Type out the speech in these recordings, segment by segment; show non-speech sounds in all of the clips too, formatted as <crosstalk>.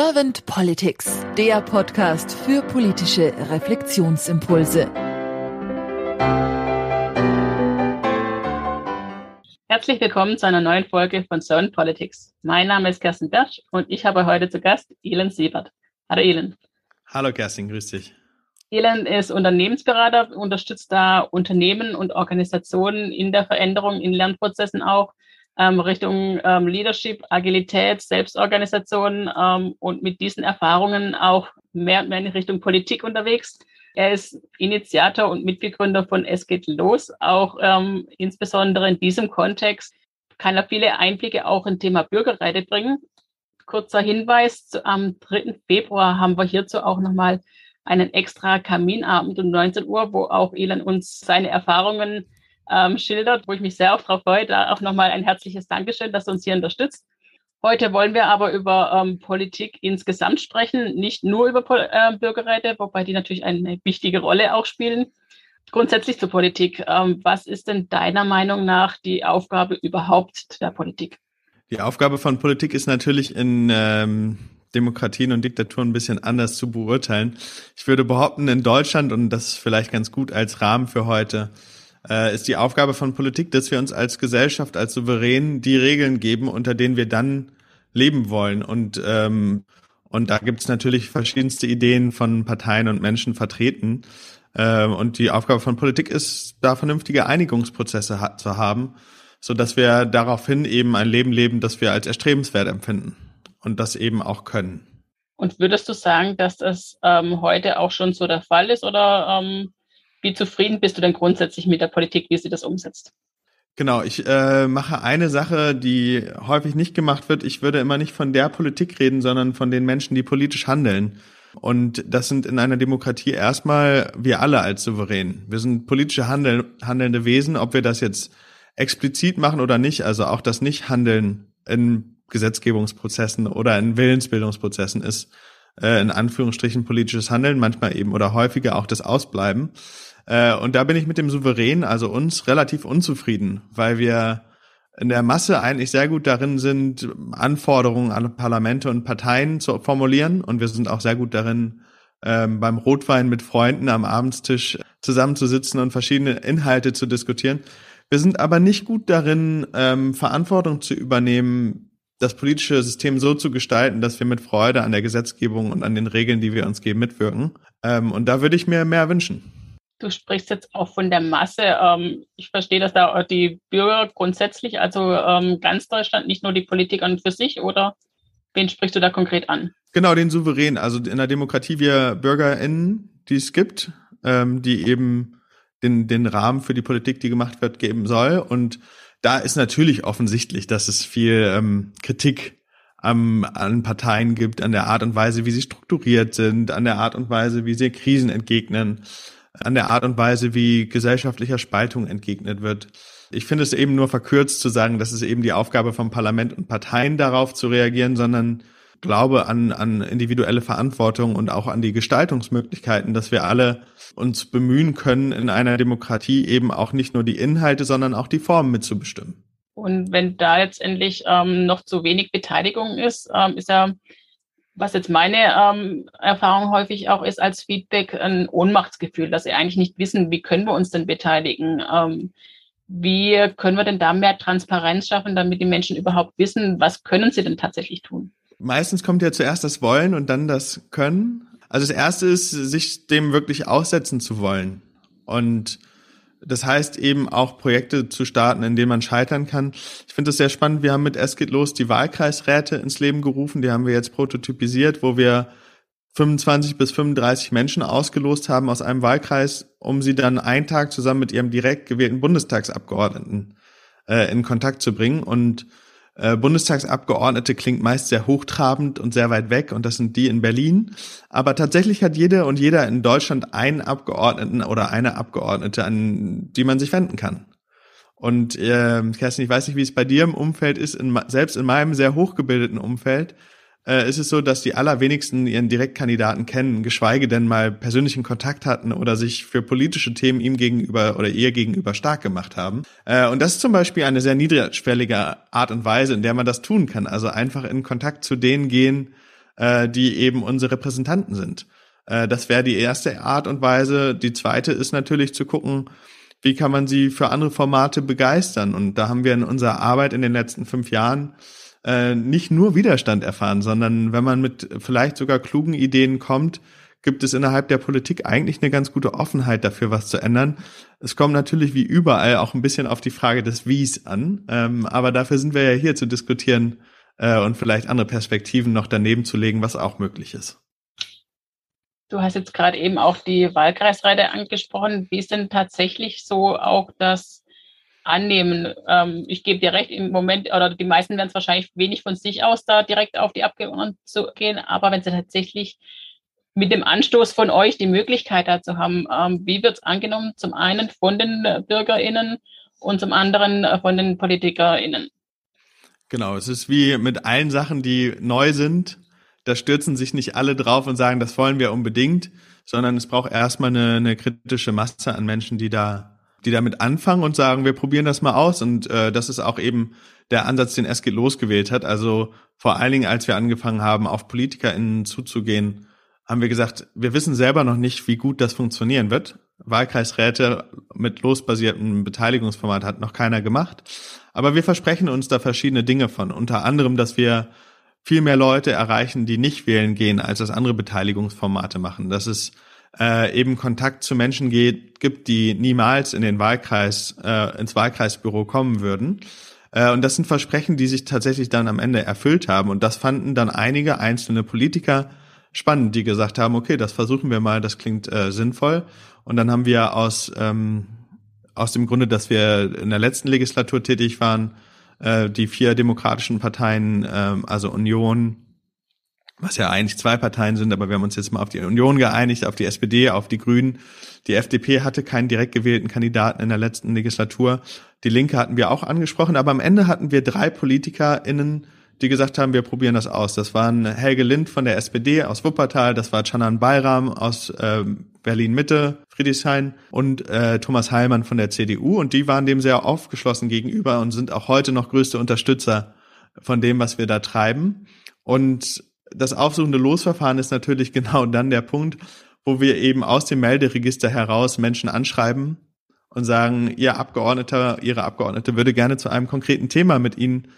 Servant Politics, der Podcast für politische Reflexionsimpulse. Herzlich willkommen zu einer neuen Folge von Servant Politics. Mein Name ist Kerstin Bersch und ich habe heute zu Gast Elend Siebert. Hallo Elend. Hallo Kerstin, grüß dich. Elend ist Unternehmensberater, unterstützt da Unternehmen und Organisationen in der Veränderung, in Lernprozessen auch ähm, Richtung ähm, Leadership, Agilität, Selbstorganisation ähm, und mit diesen Erfahrungen auch mehr und mehr in Richtung Politik unterwegs. Er ist Initiator und Mitbegründer von Es geht los, auch ähm, insbesondere in diesem Kontext kann er viele Einblicke auch im Thema Bürgerrechte bringen. Kurzer Hinweis, am 3. Februar haben wir hierzu auch nochmal einen extra Kaminabend um 19 Uhr, wo auch Elon uns seine Erfahrungen ähm, schildert, wo ich mich sehr darauf freue. Da auch nochmal ein herzliches Dankeschön, dass du uns hier unterstützt. Heute wollen wir aber über ähm, Politik insgesamt sprechen, nicht nur über äh, Bürgerräte, wobei die natürlich eine wichtige Rolle auch spielen. Grundsätzlich zur Politik. Ähm, was ist denn deiner Meinung nach die Aufgabe überhaupt der Politik? Die Aufgabe von Politik ist natürlich in ähm, Demokratien und Diktaturen ein bisschen anders zu beurteilen. Ich würde behaupten, in Deutschland, und das ist vielleicht ganz gut als Rahmen für heute, äh, ist die Aufgabe von Politik, dass wir uns als Gesellschaft, als Souverän die Regeln geben, unter denen wir dann leben wollen. Und, ähm, und da gibt es natürlich verschiedenste Ideen von Parteien und Menschen vertreten. Ähm, und die Aufgabe von Politik ist, da vernünftige Einigungsprozesse ha zu haben, so dass wir daraufhin eben ein Leben leben, das wir als erstrebenswert empfinden und das eben auch können. Und würdest du sagen, dass das ähm, heute auch schon so der Fall ist oder ähm, wie zufrieden bist du denn grundsätzlich mit der Politik, wie sie das umsetzt? Genau, ich äh, mache eine Sache, die häufig nicht gemacht wird. Ich würde immer nicht von der Politik reden, sondern von den Menschen, die politisch handeln. Und das sind in einer Demokratie erstmal wir alle als Souverän. Wir sind politische handel handelnde Wesen, ob wir das jetzt explizit machen oder nicht, also auch das Nicht-Handeln in Gesetzgebungsprozessen oder in Willensbildungsprozessen ist äh, in Anführungsstrichen politisches Handeln, manchmal eben oder häufiger auch das Ausbleiben. Äh, und da bin ich mit dem Souverän, also uns, relativ unzufrieden, weil wir in der Masse eigentlich sehr gut darin sind, Anforderungen an Parlamente und Parteien zu formulieren. Und wir sind auch sehr gut darin, ähm, beim Rotwein mit Freunden am Abendstisch zusammenzusitzen und verschiedene Inhalte zu diskutieren. Wir sind aber nicht gut darin, ähm, Verantwortung zu übernehmen, das politische System so zu gestalten, dass wir mit Freude an der Gesetzgebung und an den Regeln, die wir uns geben, mitwirken. Ähm, und da würde ich mir mehr wünschen. Du sprichst jetzt auch von der Masse. Ähm, ich verstehe, dass da die Bürger grundsätzlich, also ähm, ganz Deutschland, nicht nur die Politik an für sich, oder wen sprichst du da konkret an? Genau, den Souverän. Also in der Demokratie wir BürgerInnen, die es gibt, ähm, die eben den, den Rahmen für die Politik, die gemacht wird, geben soll. Und da ist natürlich offensichtlich, dass es viel ähm, Kritik am, an Parteien gibt, an der Art und Weise, wie sie strukturiert sind, an der Art und Weise, wie sie Krisen entgegnen an der Art und Weise, wie gesellschaftlicher Spaltung entgegnet wird. Ich finde es eben nur verkürzt zu sagen, das ist eben die Aufgabe vom Parlament und Parteien darauf zu reagieren, sondern glaube an, an individuelle Verantwortung und auch an die Gestaltungsmöglichkeiten, dass wir alle uns bemühen können, in einer Demokratie eben auch nicht nur die Inhalte, sondern auch die Formen mitzubestimmen. Und wenn da letztendlich ähm, noch zu wenig Beteiligung ist, ähm, ist ja was jetzt meine ähm, Erfahrung häufig auch ist als Feedback, ein Ohnmachtsgefühl, dass sie eigentlich nicht wissen, wie können wir uns denn beteiligen. Ähm, wie können wir denn da mehr Transparenz schaffen, damit die Menschen überhaupt wissen, was können sie denn tatsächlich tun? Meistens kommt ja zuerst das Wollen und dann das Können. Also das erste ist, sich dem wirklich aussetzen zu wollen. Und das heißt eben auch Projekte zu starten, in denen man scheitern kann. Ich finde das sehr spannend. Wir haben mit Es geht los die Wahlkreisräte ins Leben gerufen. Die haben wir jetzt prototypisiert, wo wir 25 bis 35 Menschen ausgelost haben aus einem Wahlkreis, um sie dann einen Tag zusammen mit ihrem direkt gewählten Bundestagsabgeordneten äh, in Kontakt zu bringen. Und äh, Bundestagsabgeordnete klingt meist sehr hochtrabend und sehr weit weg und das sind die in Berlin. Aber tatsächlich hat jede und jeder in Deutschland einen Abgeordneten oder eine Abgeordnete, an die man sich wenden kann. Und äh, Kerstin, ich weiß nicht, wie es bei dir im Umfeld ist, in, selbst in meinem sehr hochgebildeten Umfeld äh, ist es so, dass die allerwenigsten ihren Direktkandidaten kennen, geschweige denn mal persönlichen Kontakt hatten oder sich für politische Themen ihm gegenüber oder ihr gegenüber stark gemacht haben. Äh, und das ist zum Beispiel eine sehr niedrigschwellige Art und Weise, in der man das tun kann. Also einfach in Kontakt zu denen gehen, äh, die eben unsere Repräsentanten sind. Das wäre die erste Art und Weise. Die zweite ist natürlich zu gucken, wie kann man sie für andere Formate begeistern. Und da haben wir in unserer Arbeit in den letzten fünf Jahren äh, nicht nur Widerstand erfahren, sondern wenn man mit vielleicht sogar klugen Ideen kommt, gibt es innerhalb der Politik eigentlich eine ganz gute Offenheit dafür, was zu ändern. Es kommt natürlich wie überall auch ein bisschen auf die Frage des Wies an, ähm, aber dafür sind wir ja hier zu diskutieren äh, und vielleicht andere Perspektiven noch daneben zu legen, was auch möglich ist. Du hast jetzt gerade eben auch die Wahlkreisreite angesprochen. Wie ist denn tatsächlich so auch das Annehmen? Ähm, ich gebe dir recht, im Moment, oder die meisten werden es wahrscheinlich wenig von sich aus da direkt auf die Abgeordneten zu gehen, aber wenn sie tatsächlich mit dem Anstoß von euch die Möglichkeit dazu haben, ähm, wie wird es angenommen? Zum einen von den BürgerInnen und zum anderen äh, von den PolitikerInnen. Genau, es ist wie mit allen Sachen, die neu sind da stürzen sich nicht alle drauf und sagen, das wollen wir unbedingt, sondern es braucht erstmal eine, eine kritische Masse an Menschen, die da, die damit anfangen und sagen, wir probieren das mal aus. Und äh, das ist auch eben der Ansatz, den SG losgewählt hat. Also vor allen Dingen, als wir angefangen haben, auf PolitikerInnen zuzugehen, haben wir gesagt, wir wissen selber noch nicht, wie gut das funktionieren wird. Wahlkreisräte mit losbasiertem Beteiligungsformat hat noch keiner gemacht. Aber wir versprechen uns da verschiedene Dinge von. Unter anderem, dass wir viel mehr Leute erreichen, die nicht wählen gehen, als das andere Beteiligungsformate machen. Dass es äh, eben Kontakt zu Menschen geht, gibt, die niemals in den Wahlkreis, äh, ins Wahlkreisbüro kommen würden. Äh, und das sind Versprechen, die sich tatsächlich dann am Ende erfüllt haben. Und das fanden dann einige einzelne Politiker spannend, die gesagt haben, okay, das versuchen wir mal, das klingt äh, sinnvoll. Und dann haben wir aus, ähm, aus dem Grunde, dass wir in der letzten Legislatur tätig waren, äh, die vier demokratischen Parteien, äh, also Union, was ja eigentlich zwei Parteien sind, aber wir haben uns jetzt mal auf die Union geeinigt, auf die SPD, auf die Grünen. Die FDP hatte keinen direkt gewählten Kandidaten in der letzten Legislatur. Die Linke hatten wir auch angesprochen, aber am Ende hatten wir drei PolitikerInnen, die gesagt haben, wir probieren das aus. Das waren Helge Lind von der SPD aus Wuppertal, das war Canan Bayram aus äh, Berlin Mitte, Friedrichshain und äh, Thomas Heilmann von der CDU und die waren dem sehr aufgeschlossen gegenüber und sind auch heute noch größte Unterstützer von dem, was wir da treiben. Und das aufsuchende Losverfahren ist natürlich <laughs> genau dann der Punkt, wo wir eben aus dem Melderegister heraus Menschen anschreiben und sagen, Ihr Abgeordneter, Ihre Abgeordnete würde gerne zu einem konkreten Thema mit Ihnen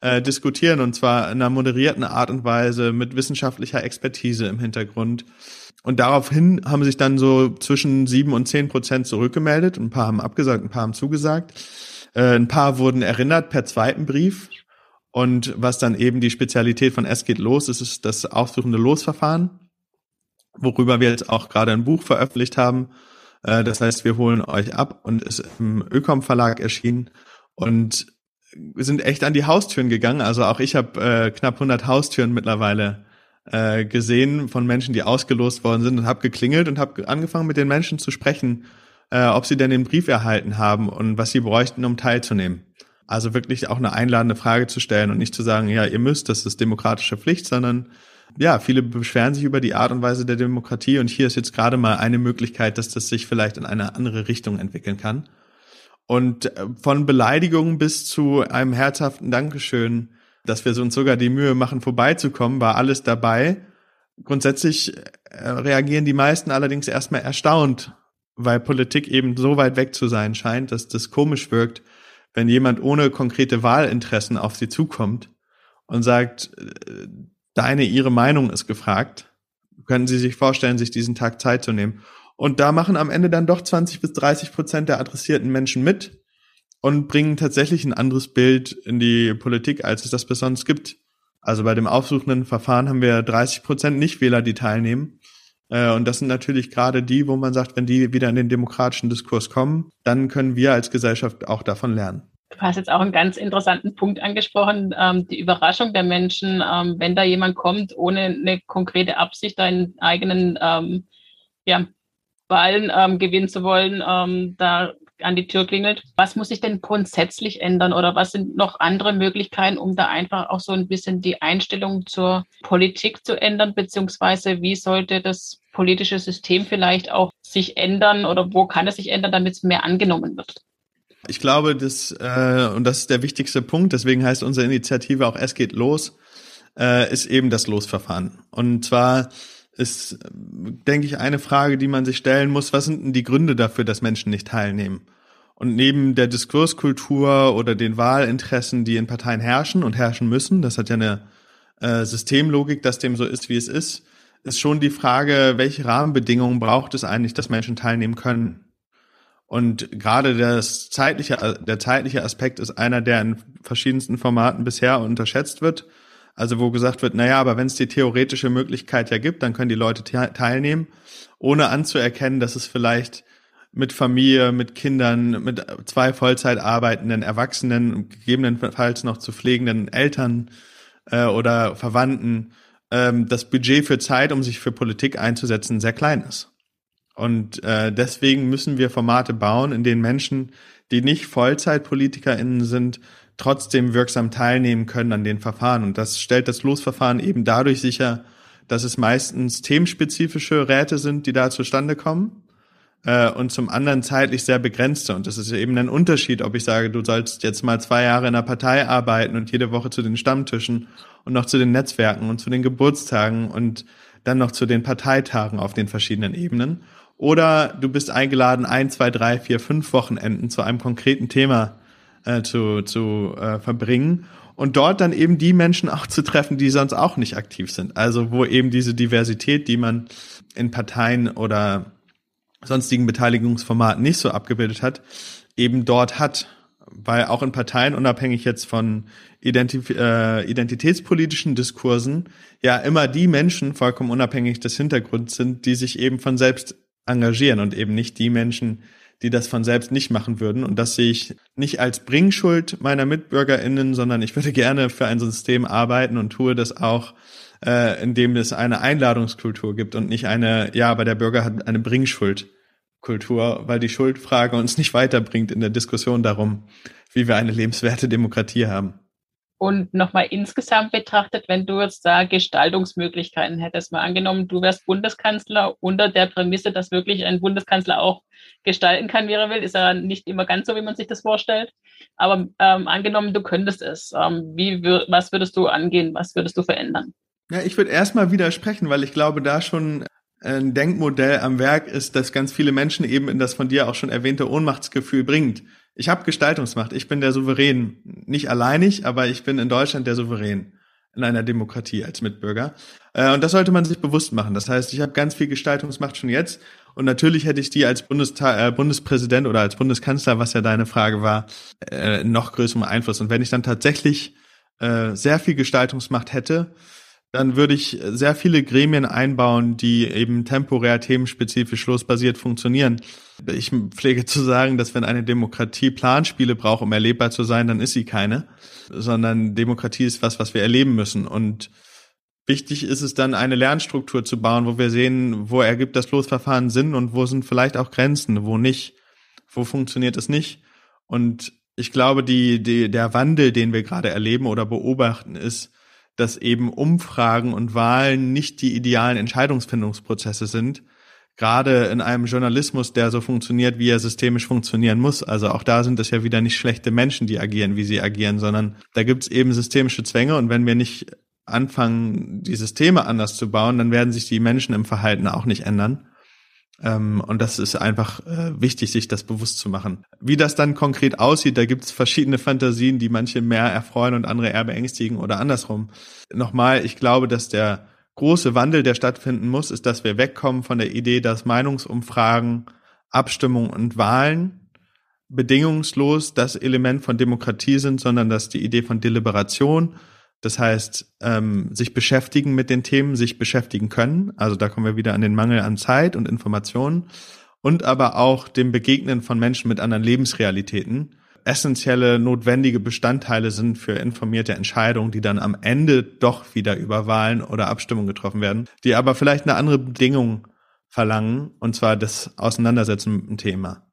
äh, diskutieren und zwar in einer moderierten Art und Weise mit wissenschaftlicher Expertise im Hintergrund. Und daraufhin haben sich dann so zwischen sieben und zehn Prozent zurückgemeldet. Ein paar haben abgesagt, ein paar haben zugesagt. Äh, ein paar wurden erinnert per zweiten Brief. Und was dann eben die Spezialität von Es geht los ist, ist das aufsuchende Losverfahren, worüber wir jetzt auch gerade ein Buch veröffentlicht haben, äh, das heißt, wir holen euch ab und ist im Ökom Verlag erschienen und sind echt an die Haustüren gegangen. Also auch ich habe äh, knapp 100 Haustüren mittlerweile äh, gesehen von Menschen, die ausgelost worden sind und habe geklingelt und habe angefangen mit den Menschen zu sprechen, äh, ob sie denn den Brief erhalten haben und was sie bräuchten, um teilzunehmen. Also wirklich auch eine einladende Frage zu stellen und nicht zu sagen, ja, ihr müsst, das ist demokratische Pflicht, sondern ja, viele beschweren sich über die Art und Weise der Demokratie und hier ist jetzt gerade mal eine Möglichkeit, dass das sich vielleicht in eine andere Richtung entwickeln kann. Und äh, von Beleidigungen bis zu einem herzhaften Dankeschön, dass wir uns sogar die Mühe machen, vorbeizukommen, war alles dabei. Grundsätzlich äh, reagieren die meisten allerdings erstmal erstaunt, weil Politik eben so weit weg zu sein scheint, dass das komisch wirkt, wenn jemand ohne konkrete Wahlinteressen auf sie zukommt und sagt, äh, deine, ihre Meinung ist gefragt. Können Sie sich vorstellen, sich diesen Tag Zeit zu nehmen? Und da machen am Ende dann doch 20 bis 30 Prozent der adressierten Menschen mit und bringen tatsächlich ein anderes Bild in die Politik, als es das bis sonst gibt. Also bei dem aufsuchenden Verfahren haben wir 30 Prozent Nichtwähler, die teilnehmen. Äh, und das sind natürlich gerade die, wo man sagt, wenn die wieder in den demokratischen Diskurs kommen, dann können wir als Gesellschaft auch davon lernen. Du hast jetzt auch einen ganz interessanten Punkt angesprochen, ähm, die Überraschung der Menschen, ähm, wenn da jemand kommt, ohne eine konkrete Absicht, einen eigenen ähm, ja, Wahlen gewinnen zu wollen, da an die Tür klingelt. Was muss sich denn grundsätzlich ändern oder was sind noch andere Möglichkeiten, um da einfach auch so ein bisschen die Einstellung zur Politik zu ändern, beziehungsweise wie sollte das politische System vielleicht auch sich ändern oder wo kann es sich ändern, damit es mehr angenommen wird? Ich glaube, das, äh, und das ist der wichtigste Punkt, deswegen heißt unsere Initiative auch Es geht los. äh, ist eben das Losverfahren. Und zwar ist, denke ich, eine Frage, die man sich stellen muss, was sind denn die Gründe dafür, dass Menschen nicht teilnehmen? Und neben der Diskurskultur oder den Wahlinteressen, die in Parteien herrschen und herrschen müssen, das hat ja eine äh, Systemlogik, dass dem so ist, wie es ist, ist schon die Frage, welche Rahmenbedingungen braucht es eigentlich, dass Menschen teilnehmen können? Und gerade das zeitliche, der zeitliche Aspekt ist einer, der in verschiedensten Formaten bisher unterschätzt wird. Also wo gesagt wird, naja, aber wenn es die theoretische Möglichkeit ja gibt, dann können die Leute teilnehmen, ohne anzuerkennen, dass es vielleicht mit Familie, mit Kindern, mit zwei Vollzeit arbeitenden Erwachsenen, gegebenenfalls noch zu pflegenden Eltern äh, oder Verwandten, ähm, das Budget für Zeit, um sich für Politik einzusetzen, sehr klein ist. Und äh, deswegen müssen wir Formate bauen, in denen Menschen, die nicht VollzeitpolitikerInnen sind, trotzdem wirksam teilnehmen können an den Verfahren. Und das stellt das Losverfahren eben dadurch sicher, dass es meistens themenspezifische Räte sind, die da zustande kommen äh, und zum anderen zeitlich sehr begrenzte. Und das ist eben ein Unterschied, ob ich sage, du sollst jetzt mal zwei Jahre in einer Partei arbeiten und jede Woche zu den Stammtischen und noch zu den Netzwerken und zu den Geburtstagen und dann noch zu den Parteitagen auf den verschiedenen Ebenen. Oder du bist eingeladen, ein, zwei, drei, vier, fünf Wochenenden zu einem konkreten Thema äh, zu, zu äh, verbringen und dort dann eben die Menschen auch zu treffen, die sonst auch nicht aktiv sind. Also wo eben diese Diversität, die man in Parteien oder sonstigen Beteiligungsformaten nicht so abgebildet hat, eben dort hat. Weil auch in Parteien, unabhängig jetzt von Identif äh, identitätspolitischen Diskursen, ja immer die Menschen, vollkommen unabhängig des Hintergrunds sind, die sich eben von selbst engagieren und eben nicht die Menschen, die das von selbst nicht machen würden. Und das sehe ich nicht als Bringschuld meiner MitbürgerInnen, sondern ich würde gerne für ein System arbeiten und tue das auch äh, in dem es eine Einladungskultur gibt und nicht eine, ja, aber der Bürger hat eine Bringschuldkultur, weil die Schuldfrage uns nicht weiterbringt in der Diskussion darum, wie wir eine lebenswerte Demokratie haben. Und nochmal insgesamt betrachtet, wenn du jetzt da Gestaltungsmöglichkeiten hättest, mal angenommen, du wärst Bundeskanzler unter der Prämisse, dass wirklich ein Bundeskanzler auch gestalten kann, wie er will, ist ja nicht immer ganz so, wie man sich das vorstellt. Aber ähm, angenommen, du könntest es, ähm, wie, was würdest du angehen, was würdest du verändern? Ja, ich würde erstmal widersprechen, weil ich glaube, da schon ein Denkmodell am Werk ist, das ganz viele Menschen eben in das von dir auch schon erwähnte Ohnmachtsgefühl bringt. Ich habe Gestaltungsmacht, ich bin der Souverän. Nicht alleinig, aber ich bin in Deutschland der Souverän in einer Demokratie als Mitbürger. Äh, und das sollte man sich bewusst machen. Das heißt, ich habe ganz viel Gestaltungsmacht schon jetzt. Und natürlich hätte ich die als Bundesta äh, Bundespräsident oder als Bundeskanzler, was ja deine Frage war, äh, noch größeren Einfluss. Und wenn ich dann tatsächlich äh, sehr viel Gestaltungsmacht hätte, dann würde ich sehr viele Gremien einbauen, die eben temporär themenspezifisch losbasiert funktionieren. Ich pflege zu sagen, dass wenn eine Demokratie Planspiele braucht, um erlebbar zu sein, dann ist sie keine, sondern Demokratie ist was, was wir erleben müssen. Und wichtig ist es dann, eine Lernstruktur zu bauen, wo wir sehen, wo ergibt das Losverfahren Sinn und wo sind vielleicht auch Grenzen, wo nicht, wo funktioniert es nicht. Und ich glaube, die, die, der Wandel, den wir gerade erleben oder beobachten, ist, dass eben Umfragen und Wahlen nicht die idealen Entscheidungsfindungsprozesse sind, gerade in einem Journalismus, der so funktioniert, wie er systemisch funktionieren muss. Also auch da sind es ja wieder nicht schlechte Menschen, die agieren, wie sie agieren, sondern da gibt es eben systemische Zwänge und wenn wir nicht anfangen, die Systeme anders zu bauen, dann werden sich die Menschen im Verhalten auch nicht ändern. Ähm, und das ist einfach äh, wichtig, sich das bewusst zu machen. Wie das dann konkret aussieht, da gibt es verschiedene Fantasien, die manche mehr erfreuen und andere eher beängstigen oder andersrum. Nochmal, ich glaube, dass der große Wandel, der stattfinden muss, ist, dass wir wegkommen von der Idee, dass Meinungsumfragen, Abstimmungen und Wahlen bedingungslos das Element von Demokratie sind, sondern dass die Idee von Deliberation das heißt, ähm, sich beschäftigen mit den Themen, sich beschäftigen können. Also da kommen wir wieder an den Mangel an Zeit und Informationen. Und aber auch dem Begegnen von Menschen mit anderen Lebensrealitäten essentielle, notwendige Bestandteile sind für informierte Entscheidungen, die dann am Ende doch wieder über Wahlen oder Abstimmungen getroffen werden, die aber vielleicht eine andere Bedingung verlangen, und zwar das Auseinandersetzen mit dem Thema.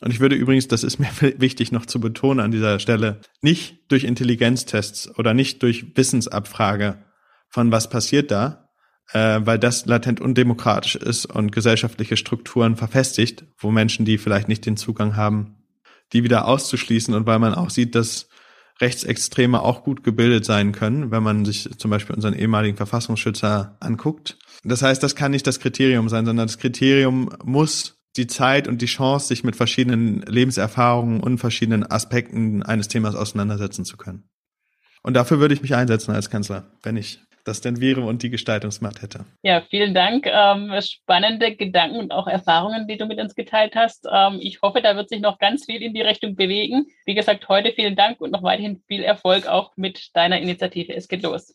Und ich würde übrigens, das ist mir <laughs> wichtig noch zu betonen an dieser Stelle, nicht durch Intelligenztests oder nicht durch Wissensabfrage von was passiert da, äh, weil das latent undemokratisch ist und gesellschaftliche Strukturen verfestigt, wo Menschen, die vielleicht nicht den Zugang haben, die wieder auszuschließen und weil man auch sieht, dass Rechtsextreme auch gut gebildet sein können, wenn man sich zum Beispiel unseren ehemaligen Verfassungsschützer anguckt. Das heißt, das kann nicht das Kriterium sein, sondern das Kriterium muss die Zeit und die Chance, sich mit verschiedenen Lebenserfahrungen und verschiedenen Aspekten eines Themas auseinandersetzen zu können. Und dafür würde ich mich einsetzen als Kanzler, wenn ich das denn wäre und die Gestaltungsmacht hätte. Ja, vielen Dank. Ähm, spannende Gedanken und auch Erfahrungen, die du mit uns geteilt hast. Ähm, ich hoffe, da wird sich noch ganz viel in die Richtung bewegen. Wie gesagt, heute vielen Dank und noch weiterhin viel Erfolg auch mit deiner Initiative. Es geht los.